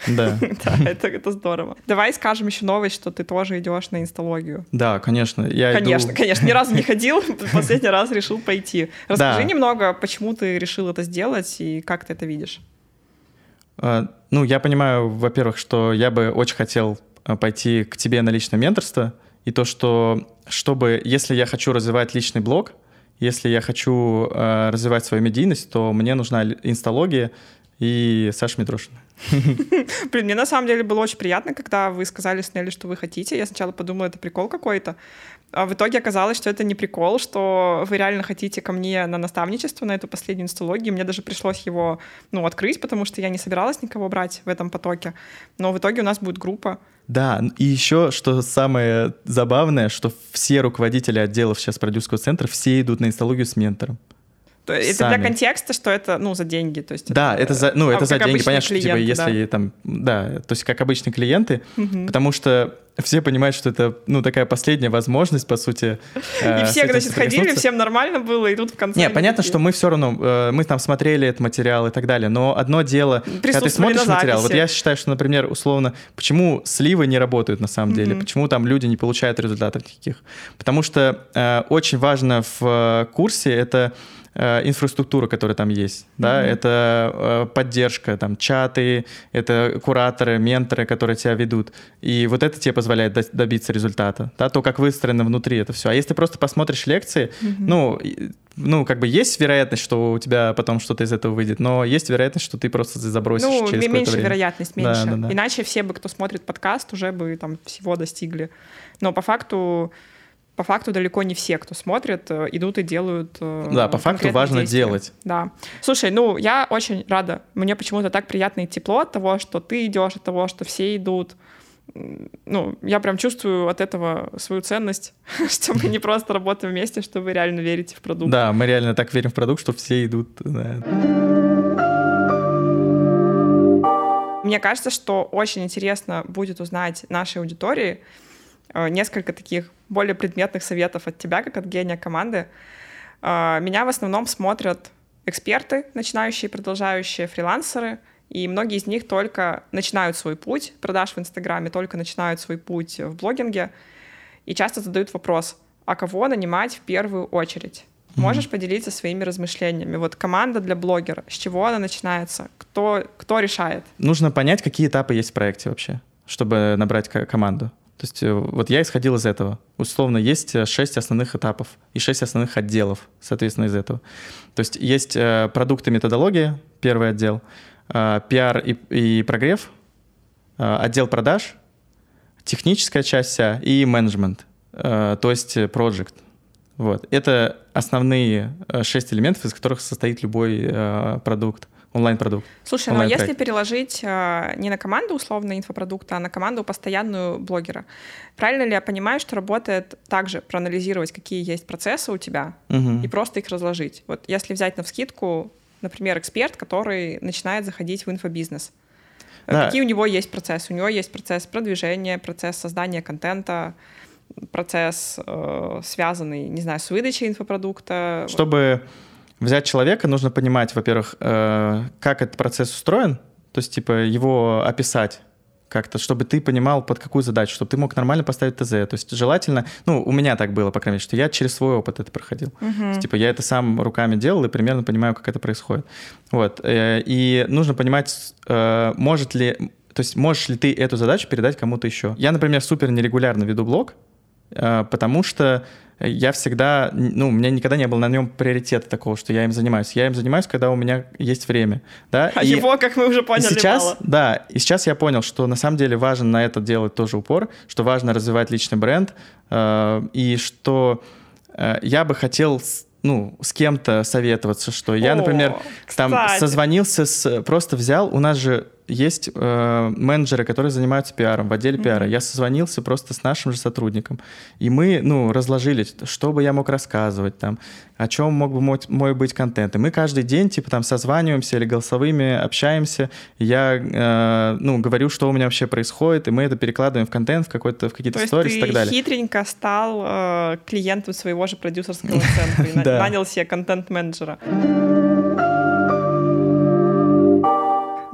Да. <laughs> да, это, это здорово. Давай скажем еще новость, что ты тоже идешь на инсталогию. Да, конечно. Я конечно, иду... конечно. Ни разу не <laughs> ходил, последний раз решил пойти. Расскажи да. немного, почему ты решил это сделать и как ты это видишь. А, ну, я понимаю, во-первых, что я бы очень хотел а, пойти к тебе на личное менторство, и то, что чтобы, если я хочу развивать личный блог, если я хочу э, развивать свою медийность, то мне нужна инсталогия и Саша Митрошина. <laughs> Блин, мне на самом деле было очень приятно, когда вы сказали с Нелли, что вы хотите. Я сначала подумала, это прикол какой-то. А в итоге оказалось, что это не прикол, что вы реально хотите ко мне на наставничество, на эту последнюю инсталогию. Мне даже пришлось его, ну, открыть, потому что я не собиралась никого брать в этом потоке. Но в итоге у нас будет группа. Да, и еще, что самое забавное, что все руководители отделов сейчас продюсерского центра, все идут на инсталогию с ментором. Это Сами. для контекста, что это, ну, за деньги, то есть. Да, это, это за, ну, это а, за деньги, понятно, что типа, если да. там, да, то есть как обычные клиенты, угу. потому что все понимают, что это, ну, такая последняя возможность, по сути. И э, все, значит, ходили, всем нормально было, и тут в конце... Нет, понятно, что мы все равно, э, мы там смотрели этот материал и так далее, но одно дело, когда ты смотришь материал, вот я считаю, что, например, условно, почему сливы не работают на самом деле, почему там люди не получают результатов никаких? Потому что э, очень важно в курсе это инфраструктура, которая там есть, да, mm-hmm. это э, поддержка, там, чаты, это кураторы, менторы, которые тебя ведут, и вот это тебе позволяет до- добиться результата, да, то, как выстроено внутри это все. А если ты просто посмотришь лекции, mm-hmm. ну, ну, как бы есть вероятность, что у тебя потом что-то из этого выйдет, но есть вероятность, что ты просто забросишь ну, через меньше время. вероятность, меньше. Да, да, да. Иначе все бы, кто смотрит подкаст, уже бы там всего достигли. Но по факту по факту далеко не все, кто смотрит, э, идут и делают. Э, да, по факту важно действия. делать. Да. Слушай, ну я очень рада. Мне почему-то так приятно и тепло от того, что ты идешь, от того, что все идут. Ну, я прям чувствую от этого свою ценность, <laughs> что мы не просто работаем вместе, что вы реально верите в продукт. Да, мы реально так верим в продукт, что все идут. Да. Мне кажется, что очень интересно будет узнать нашей аудитории, Э, несколько таких более предметных советов от тебя, как от гения команды. Э, меня в основном смотрят эксперты, начинающие, продолжающие, фрилансеры, и многие из них только начинают свой путь продаж в Инстаграме, только начинают свой путь в блогинге, и часто задают вопрос, а кого нанимать в первую очередь? Можешь поделиться своими размышлениями? Вот команда для блогера, с чего она начинается? Кто, кто решает? Нужно понять, какие этапы есть в проекте вообще, чтобы набрать команду. То есть э, вот я исходил из этого. Условно, есть э, шесть основных этапов и шесть основных отделов, соответственно, из этого. То есть есть э, продукты методология, первый отдел, пиар и, и прогрев, отдел продаж, техническая часть вся и менеджмент, то есть project. Вот. Это основные шесть элементов, из которых состоит любой продукт онлайн-продукт. Слушай, ну а если переложить э, не на команду условно инфопродукта, а на команду постоянную блогера, правильно ли я понимаю, что работает также проанализировать, какие есть процессы у тебя, угу. и просто их разложить? Вот если взять на вскидку, например, эксперт, который начинает заходить в инфобизнес, э, да. какие у него есть процессы? У него есть процесс продвижения, процесс создания контента, процесс, э, связанный, не знаю, с выдачей инфопродукта. Чтобы взять человека, нужно понимать, во-первых, э, как этот процесс устроен, то есть, типа, его описать как-то, чтобы ты понимал, под какую задачу, чтобы ты мог нормально поставить ТЗ. То есть желательно, ну, у меня так было, по крайней мере, что я через свой опыт это проходил. Uh-huh. есть, типа, я это сам руками делал и примерно понимаю, как это происходит. Вот. Э, и нужно понимать, э, может ли, то есть можешь ли ты эту задачу передать кому-то еще. Я, например, супер нерегулярно веду блог, потому что я всегда, ну, у меня никогда не было на нем приоритета такого, что я им занимаюсь. Я им занимаюсь, когда у меня есть время, да. А и, его, как мы уже поняли, сейчас, мало. да, и сейчас я понял, что на самом деле важно на это делать тоже упор, что важно развивать личный бренд, э, и что э, я бы хотел ну, с кем-то советоваться, что я, О, например, кстати. там созвонился с, просто взял, у нас же есть э, менеджеры, которые занимаются пиаром в отделе mm-hmm. пиара. Я созвонился просто с нашим же сотрудником, и мы, ну, разложили, что бы я мог рассказывать там, о чем мог бы мой, мой быть контент. И мы каждый день, типа, там, созваниваемся или голосовыми общаемся. Я, э, ну, говорю, что у меня вообще происходит, и мы это перекладываем в контент, в, какой-то, в какие-то сторис и так далее. хитренько стал э, клиентом своего же продюсерского центра и <laughs> нанял себе контент-менеджера.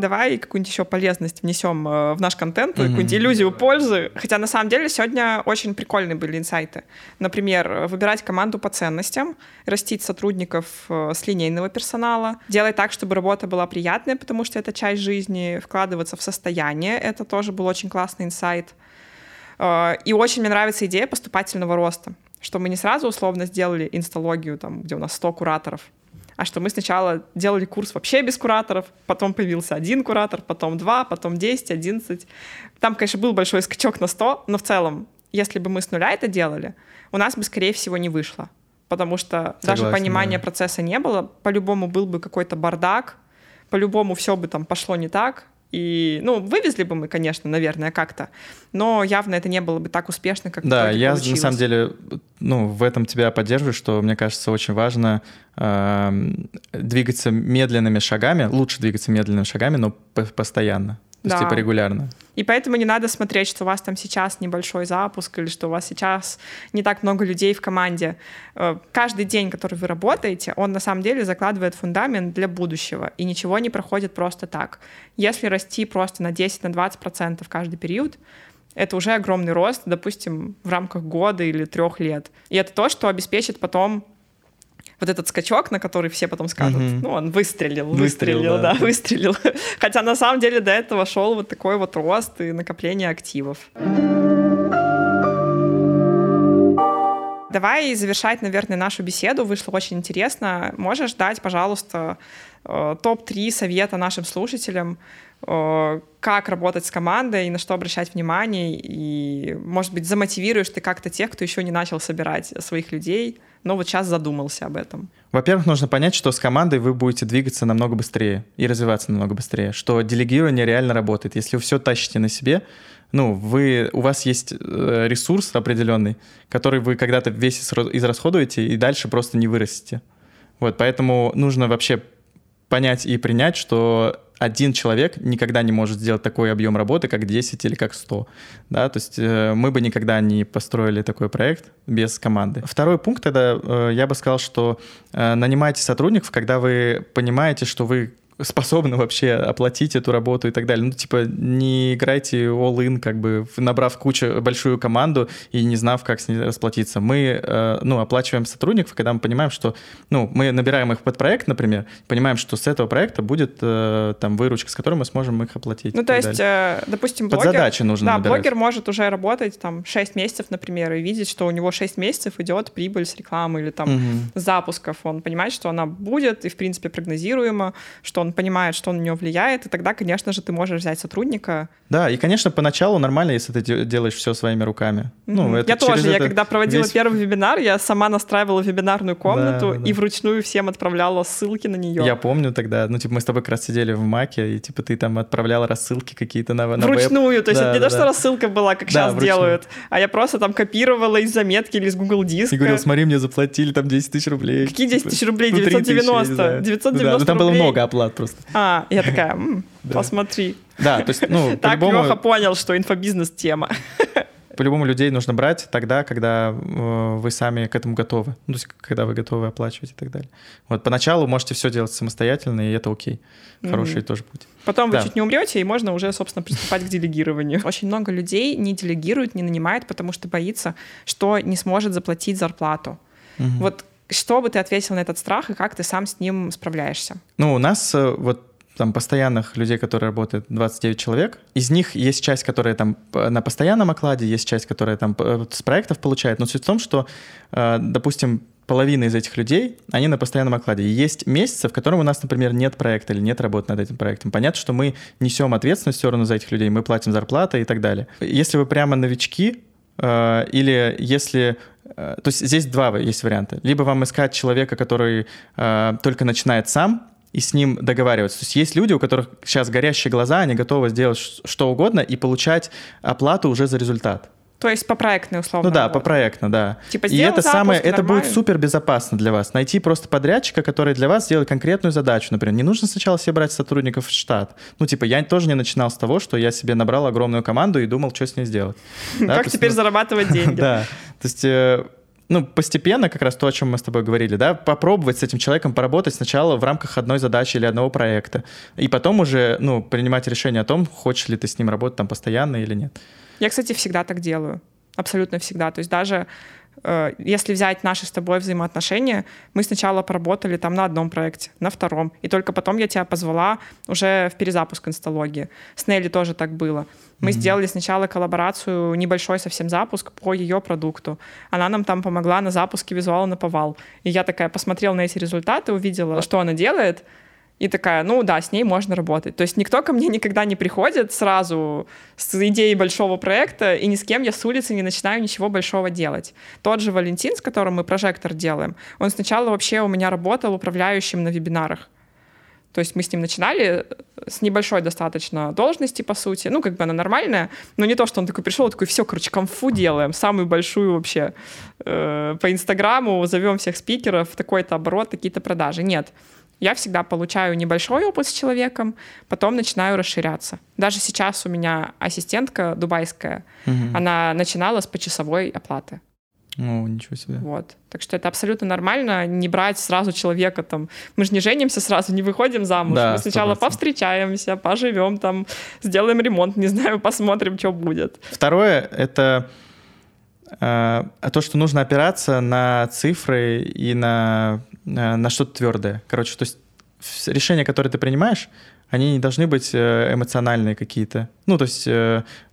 Давай какую-нибудь еще полезность внесем э, в наш контент, mm-hmm. какую-нибудь иллюзию пользы. Хотя на самом деле сегодня очень прикольные были инсайты. Например, выбирать команду по ценностям, растить сотрудников э, с линейного персонала, делать так, чтобы работа была приятная, потому что это часть жизни, вкладываться в состояние. Это тоже был очень классный инсайт. Э, и очень мне нравится идея поступательного роста что мы не сразу условно сделали инсталогию, там, где у нас 100 кураторов, а что мы сначала делали курс вообще без кураторов, потом появился один куратор, потом два, потом 10, 11. Там, конечно, был большой скачок на 100, но в целом, если бы мы с нуля это делали, у нас бы, скорее всего, не вышло. Потому что Согласен, даже понимания да. процесса не было, по-любому был бы какой-то бардак, по-любому все бы там пошло не так, и, ну, вывезли бы мы, конечно, наверное, как-то, но явно это не было бы так успешно, как Да, я получилось. на самом деле, ну, в этом тебя поддерживаю, что мне кажется очень важно э, двигаться медленными шагами, лучше двигаться медленными шагами, но постоянно. То да. есть, типа, регулярно. И поэтому не надо смотреть, что у вас там сейчас небольшой запуск или что у вас сейчас не так много людей в команде. Э, каждый день, который вы работаете, он на самом деле закладывает фундамент для будущего, и ничего не проходит просто так. Если расти просто на 10-20% каждый период, это уже огромный рост, допустим, в рамках года или трех лет. И это то, что обеспечит потом вот этот скачок, на который все потом скажут, mm-hmm. ну, он выстрелил, выстрелил, выстрелил да. да, выстрелил. <laughs> Хотя на самом деле до этого шел вот такой вот рост и накопление активов. Давай завершать, наверное, нашу беседу. Вышло очень интересно. Можешь дать, пожалуйста, э, топ-3 совета нашим слушателям, э, как работать с командой, на что обращать внимание, и, может быть, замотивируешь ты как-то тех, кто еще не начал собирать своих людей — но вот сейчас задумался об этом? Во-первых, нужно понять, что с командой вы будете двигаться намного быстрее и развиваться намного быстрее, что делегирование реально работает. Если вы все тащите на себе, ну, вы, у вас есть э, ресурс определенный, который вы когда-то весь израсходуете и дальше просто не вырастете. Вот, поэтому нужно вообще понять и принять, что один человек никогда не может сделать такой объем работы, как 10 или как 100. Да? То есть э, мы бы никогда не построили такой проект без команды. Второй пункт тогда, э, я бы сказал, что э, нанимайте сотрудников, когда вы понимаете, что вы способны вообще оплатить эту работу и так далее. Ну, типа, не играйте all-in, как бы, набрав кучу, большую команду и не знав, как с ней расплатиться. Мы, э, ну, оплачиваем сотрудников, когда мы понимаем, что, ну, мы набираем их под проект, например, понимаем, что с этого проекта будет э, там выручка, с которой мы сможем их оплатить. Ну, то есть, э, допустим, блогер... Под задачи нужно Да, набирать. блогер может уже работать там 6 месяцев, например, и видеть, что у него 6 месяцев идет прибыль с рекламы или там Мгм. запусков. Он понимает, что она будет и, в принципе, прогнозируемо, что он понимает, что он на нее влияет, и тогда, конечно же, ты можешь взять сотрудника. Да, и, конечно, поначалу нормально, если ты де- делаешь все своими руками. Ну, Мгм. это я тоже, я когда проводила весь- первый вебинар, я сама настраивала вебинарную комнату Да, да, и вручную всем отправляла ссылки на нее. Я помню тогда, ну, типа, мы с тобой как раз сидели в Маке, и, типа, ты там отправляла рассылки какие-то на, на веб. Вручную, то есть Да, это не да, то, что рассылка была, как сейчас вручную. делают, а я просто там копировала из заметки или из Google диска. И говорил, смотри, мне заплатили там 10 тысяч рублей. Какие 10 тысяч рублей? Ну, 3 тысячи, я не 990. знаю. 990 Ну да, ну, там было рублей. много оплат просто. А, я такая, «М, <laughs> Да. посмотри. Да, то есть, ну, <laughs> Так по-любому, Леха понял, что инфобизнес тема. <laughs> по-любому людей нужно брать тогда, когда э, вы сами к этому готовы. Ну, то есть, когда вы готовы оплачивать и так далее. Вот, поначалу можете все делать самостоятельно, и это окей. Хороший тоже путь. Потом вы чуть не умрете, и можно уже, собственно, приступать к делегированию. Очень много людей не делегируют, не нанимает, потому что боится, что не сможет заплатить зарплату. Вот что бы ты ответил на этот страх, и как ты сам с ним справляешься? Ну, у нас э, вот там постоянных людей, которые работают, 29 человек. Из них есть часть, которая там на постоянном окладе, есть часть, которая там с проектов получает. Но суть в том, что, э, допустим, половина из этих людей, они на постоянном окладе. И есть месяцы, в котором у нас, например, нет проекта или нет работы над этим проектом. Понятно, что мы несем ответственность все равно за этих людей, мы платим зарплаты и так далее. Если вы прямо новички, э, или если... э, То есть здесь два есть варианта. Либо вам искать человека, который э, только начинает сам, и с ним договариваться. То есть есть люди, у которых сейчас горящие глаза, они готовы сделать что угодно и получать оплату уже за результат. То есть по проектной условно. Ну да, работе. по проектно, да. Типа и это запуск, самое, это будет нормально. супер безопасно для вас. Найти просто подрядчика, который для вас сделает конкретную задачу. Например, не нужно сначала себе брать сотрудников в штат. Ну, типа, я тоже не начинал с того, что я себе набрал огромную команду и думал, что с ней сделать. <laughs> Да, Как есть, теперь ну, зарабатывать <laughs> деньги? Да, то есть, э, ну, постепенно, как раз то, о чем мы с тобой говорили, да, попробовать с этим человеком поработать сначала в рамках одной задачи или одного проекта, и потом уже, ну, принимать решение о том, хочешь ли ты с ним работать там постоянно или нет. Я, кстати, всегда так делаю. Абсолютно всегда. То есть даже э, если взять наши с тобой взаимоотношения, мы сначала поработали там на одном проекте, на втором, и только потом я тебя позвала уже в перезапуск инсталогии. С Нелли тоже так было. Мы Мгм. сделали сначала коллаборацию, небольшой совсем запуск по ее продукту. Она нам там помогла на запуске визуала на повал. И я такая посмотрела на эти результаты, увидела, что она делает, и такая, ну да, с ней можно работать. То есть никто ко мне никогда не приходит сразу с идеей большого проекта, и ни с кем я с улицы не начинаю ничего большого делать. Тот же Валентин, с которым мы прожектор делаем, он сначала вообще у меня работал управляющим на вебинарах. То есть мы с ним начинали с небольшой достаточно должности, по сути. Ну, как бы она нормальная, но не то, что он такой пришел, такой, все, короче, конфу делаем, самую большую вообще э, по Инстаграму, зовем всех спикеров, такой-то оборот, такие-то продажи. Нет. Я всегда получаю небольшой опыт с человеком, потом начинаю расширяться. Даже сейчас у меня ассистентка дубайская, Мгм. она начинала с почасовой оплаты. О, ничего себе. Вот. Так что это абсолютно нормально, не брать сразу человека там. Мы же не женимся сразу, не выходим замуж. Да, Мы сначала 100%. повстречаемся, поживем там, сделаем ремонт, не знаю, <laughs> посмотрим, что будет. Второе — это э, то, что нужно опираться на цифры и на, э, на что-то твердое. Короче, то есть решения, которые ты принимаешь, они не должны быть э, эмоциональные какие-то. Ну, то есть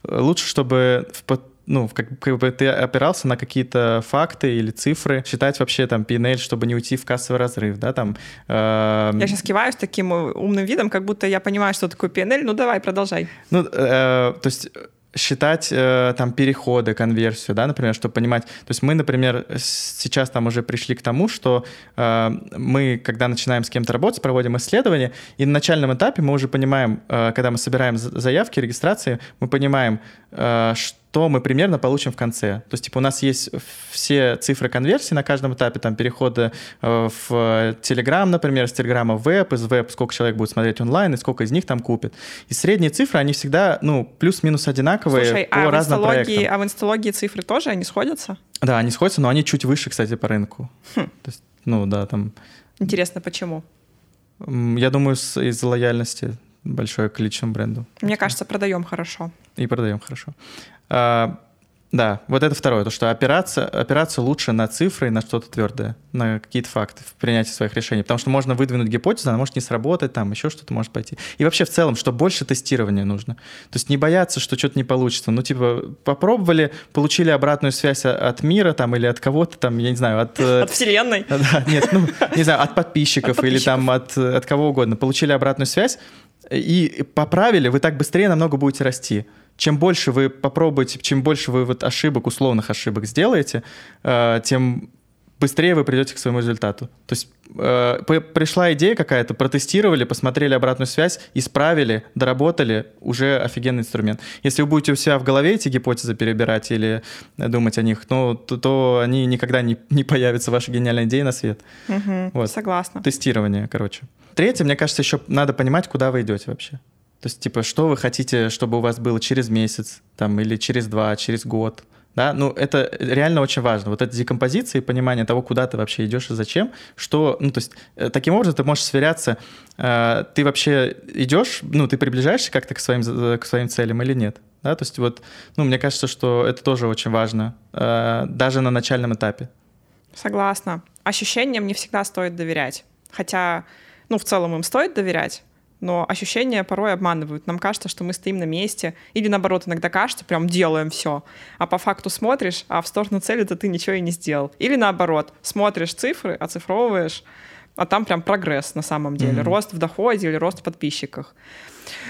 лучше, чтобы в ну, как, как бы ты опирался на какие-то факты или цифры, считать вообще там P&L, чтобы не уйти в кассовый разрыв, да, там. э, Я сейчас киваю с таким умным видом, как будто я понимаю, что такое PNL. Ну давай, продолжай. Ну, э, то есть считать э, там переходы, конверсию, да, например, чтобы понимать. То есть мы, например, сейчас там уже пришли к тому, что э, мы, когда начинаем с кем-то работать, проводим исследования, и на начальном этапе мы уже понимаем, э, когда мы собираем за- заявки, регистрации, мы понимаем, э, что мы примерно получим в конце. То есть, типа, у нас есть все цифры конверсии на каждом этапе, там, перехода э, в Telegram, например, с Telegram в веб, из веб, сколько человек будет смотреть онлайн, и сколько из них там купит. И средние цифры, они всегда, ну, плюс-минус одинаковые Слушай, по а разным проектам. а в инсталогии цифры тоже, они сходятся? Да, они сходятся, но они чуть выше, кстати, по рынку. Хм. То есть, ну, да, там... Интересно, почему? Я думаю, из лояльности большое к личному бренду. Мне кажется, продаем хорошо. И продаем хорошо. А, да, вот это второе, то, что опираться, опираться лучше на цифры и на что-то твердое, на какие-то факты в принятии своих решений, потому что можно выдвинуть гипотезу, она может не сработать, там еще что-то может пойти. И вообще в целом, что больше тестирования нужно. То есть не бояться, что что-то не получится. Ну, типа, попробовали, получили обратную связь от мира там или от кого-то там, я не знаю, от... Э, от вселенной? <laughs> Да, нет, ну, не знаю, от подписчиков, или там от, от кого угодно. Получили обратную связь и поправили, вы так быстрее намного будете расти чем больше вы попробуете, чем больше вы вот ошибок, условных ошибок сделаете, э, тем быстрее вы придете к своему результату. То есть э, пришла идея какая-то, протестировали, посмотрели обратную связь, исправили, доработали, уже офигенный инструмент. Если вы будете у себя в голове эти гипотезы перебирать или думать о них, ну, то, то они никогда не, не появятся, ваши гениальные идеи на свет. Угу, вот. Согласна. Тестирование, короче. Третье, мне кажется, еще надо понимать, куда вы идете вообще. То есть, типа, что вы хотите, чтобы у вас было через месяц, там, или через два, через год, да, ну, это реально очень важно. Вот эта декомпозиция и понимание того, куда ты вообще идешь и зачем, что, ну, то есть, э, таким образом ты можешь сверяться, э, ты вообще идешь, ну, ты приближаешься как-то к своим, к своим целям или нет, да, то есть, вот, ну, мне кажется, что это тоже очень важно, э, даже на начальном этапе. Согласна. Ощущениям не всегда стоит доверять, хотя, ну, в целом им стоит доверять, но ощущения порой обманывают. Нам кажется, что мы стоим на месте, или наоборот, иногда кажется, прям делаем все, а по факту смотришь, а в сторону цели-то ты ничего и не сделал. Или наоборот, смотришь цифры, оцифровываешь, а там прям прогресс на самом деле, mm-hmm. рост в доходе или рост в подписчиках.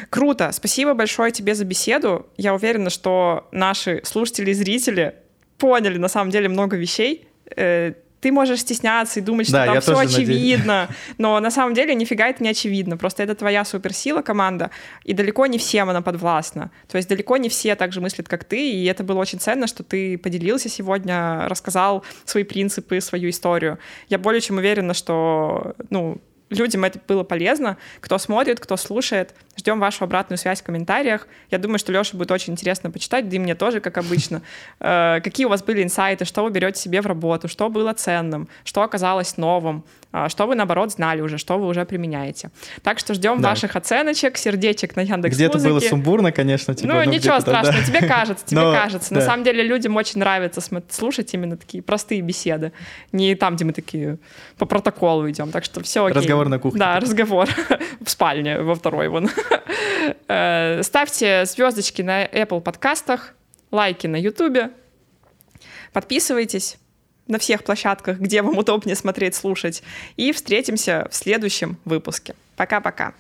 Круто, спасибо большое тебе за беседу. Я уверена, что наши слушатели и зрители поняли на самом деле много вещей э, ты можешь стесняться и думать, что да, там все очевидно, надеюсь. но на самом деле нифига это не очевидно. Просто это твоя суперсила, команда, и далеко не всем она подвластна. То есть далеко не все так же мыслят, как ты, и это было очень ценно, что ты поделился сегодня, рассказал свои принципы, свою историю. Я более чем уверена, что ну, людям это было полезно. Кто смотрит, кто слушает, ждем вашу обратную связь в комментариях. Я думаю, что Леша будет очень интересно почитать, да и мне тоже, как обычно. <laughs> Э, какие у вас были инсайты, что вы берете себе в работу, что было ценным, что оказалось новым, а, что вы, наоборот, знали уже, что вы уже применяете. Так что ждем да. ваших оценочек, сердечек на Яндекс Где-то было сумбурно, конечно. Типа, ну ничего страшного, да. тебе <laughs> кажется, тебе Но, кажется. Да. На самом деле людям очень нравится слушать именно такие простые беседы. Не там, где мы такие по протоколу идем. Так что все окей. Разговор на кухне. Да, разговор <laughs> в спальне во второй вон. <laughs> Э, ставьте звездочки на Apple подкастах, лайки на YouTube, подписывайтесь на всех площадках, где вам удобнее смотреть, слушать. И встретимся в следующем выпуске. Пока-пока.